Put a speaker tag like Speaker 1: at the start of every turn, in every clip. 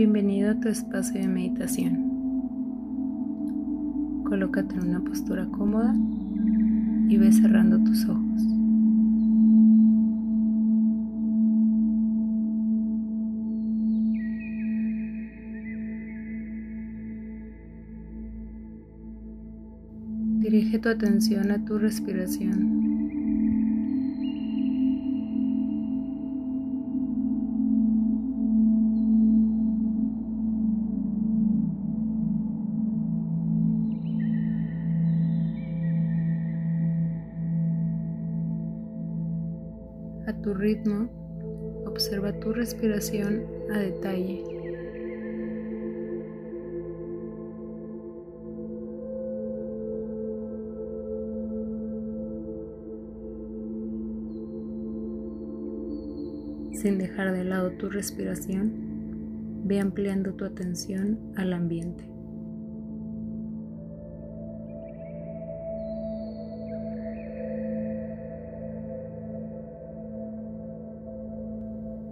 Speaker 1: Bienvenido a tu espacio de meditación. Colócate en una postura cómoda y ve cerrando tus ojos. Dirige tu atención a tu respiración. A tu ritmo, observa tu respiración a detalle. Sin dejar de lado tu respiración, ve ampliando tu atención al ambiente.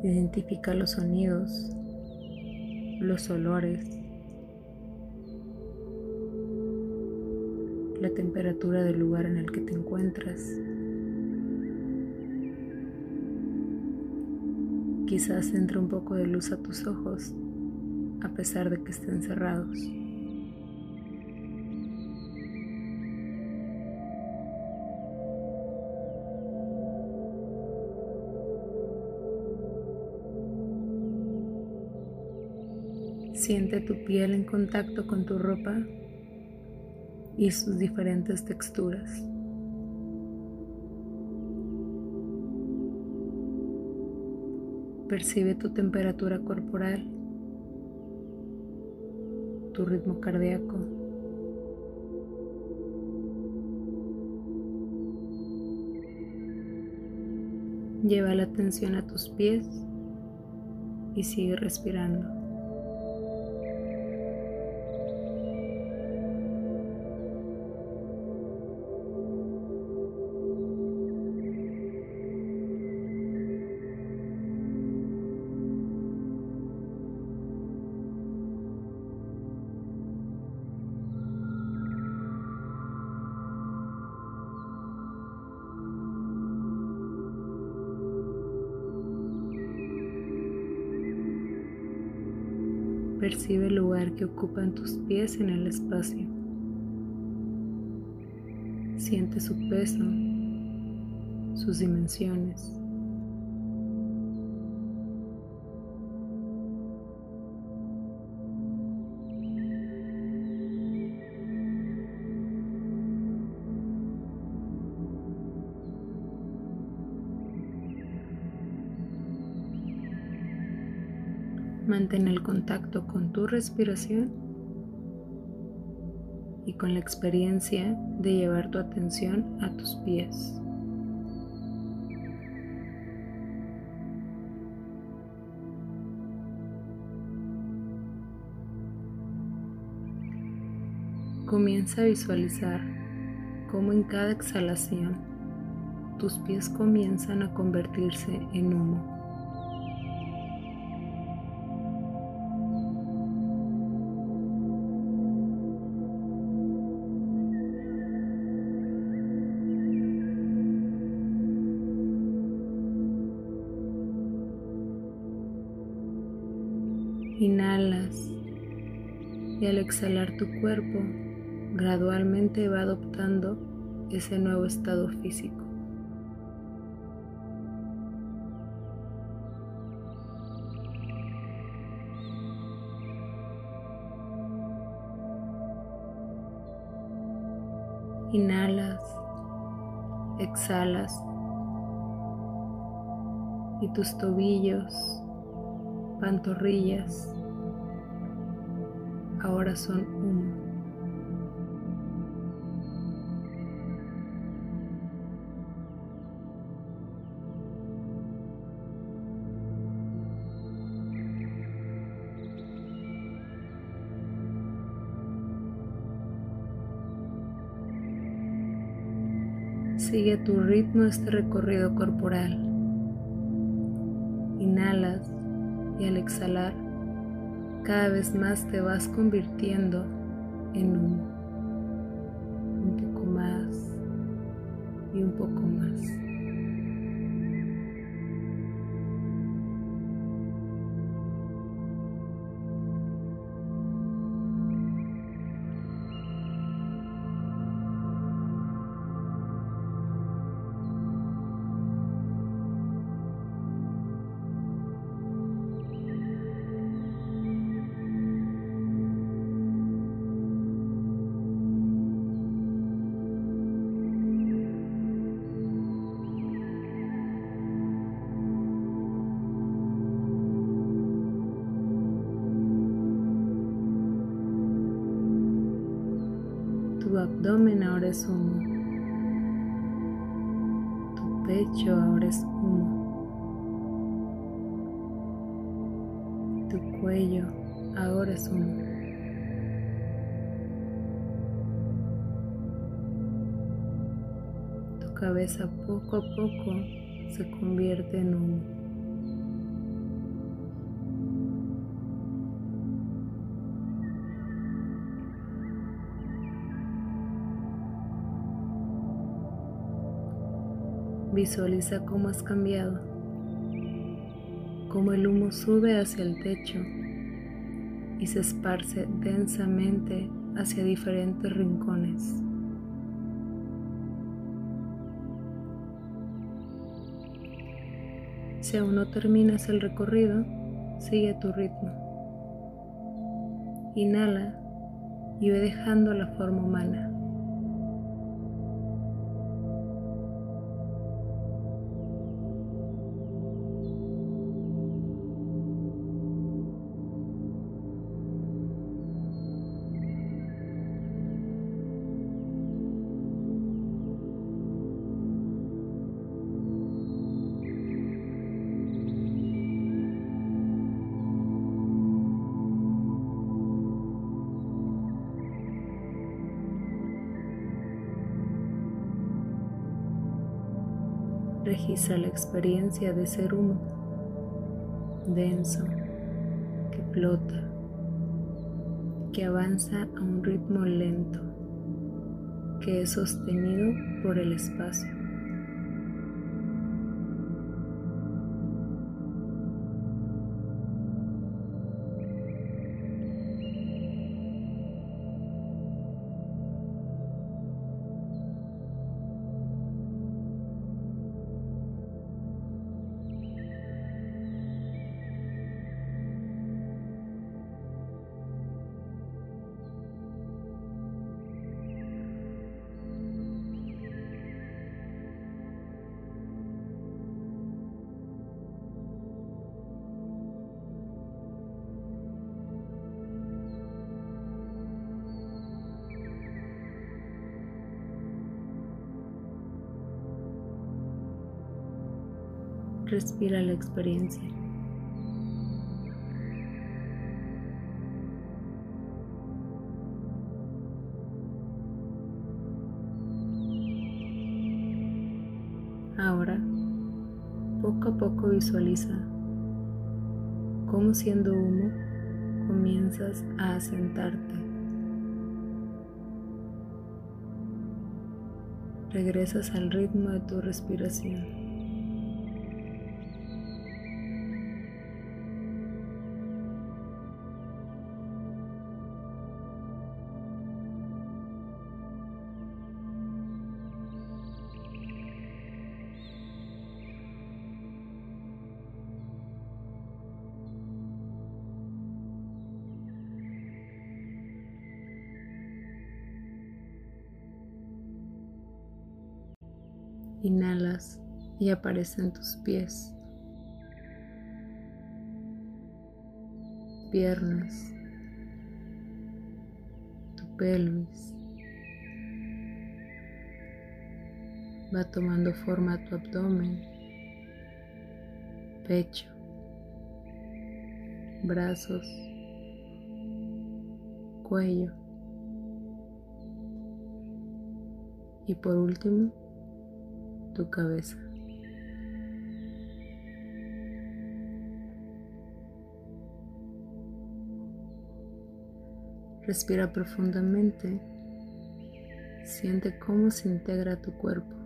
Speaker 1: Identifica los sonidos, los olores, la temperatura del lugar en el que te encuentras. Quizás entre un poco de luz a tus ojos, a pesar de que estén cerrados. Siente tu piel en contacto con tu ropa y sus diferentes texturas. Percibe tu temperatura corporal, tu ritmo cardíaco. Lleva la atención a tus pies y sigue respirando. Percibe el lugar que ocupan tus pies en el espacio. Siente su peso, sus dimensiones. Mantén el contacto con tu respiración y con la experiencia de llevar tu atención a tus pies. Comienza a visualizar cómo en cada exhalación tus pies comienzan a convertirse en humo. Inhalas y al exhalar tu cuerpo gradualmente va adoptando ese nuevo estado físico. Inhalas, exhalas y tus tobillos pantorrillas ahora son humo. Sigue a tu ritmo este recorrido corporal. Inhalas y al exhalar cada vez más te vas convirtiendo en humo. Un poco más y un poco más. Abdomen ahora es humo. Tu pecho ahora es humo. Tu cuello ahora es humo. Tu cabeza poco a poco se convierte en humo. Visualiza cómo has cambiado, cómo el humo sube hacia el techo y se esparce densamente hacia diferentes rincones. Si aún no terminas el recorrido, sigue tu ritmo. Inhala y ve dejando la forma humana. Registra la experiencia de ser humo denso que flota, que avanza a un ritmo lento, que es sostenido por el espacio. Respira la experiencia. Ahora, poco a poco visualiza cómo siendo humo comienzas a asentarte. Regresas al ritmo de tu respiración. Inhalas y aparecen tus pies, piernas, tu pelvis. Va tomando forma tu abdomen, pecho, brazos, cuello. Y por último, tu cabeza. Respira profundamente. Siente cómo se integra tu cuerpo.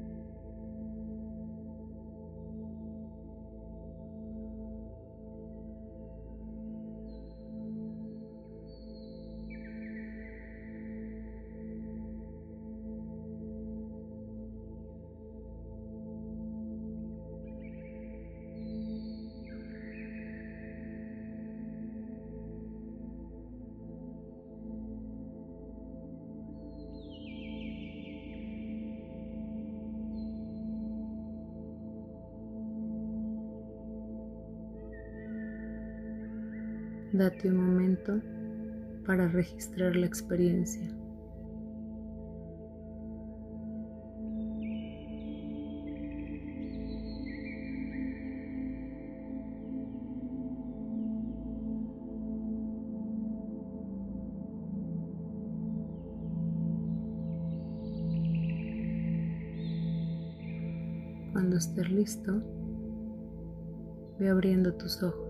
Speaker 1: Date un momento para registrar la experiencia. Cuando estés listo, ve abriendo tus ojos.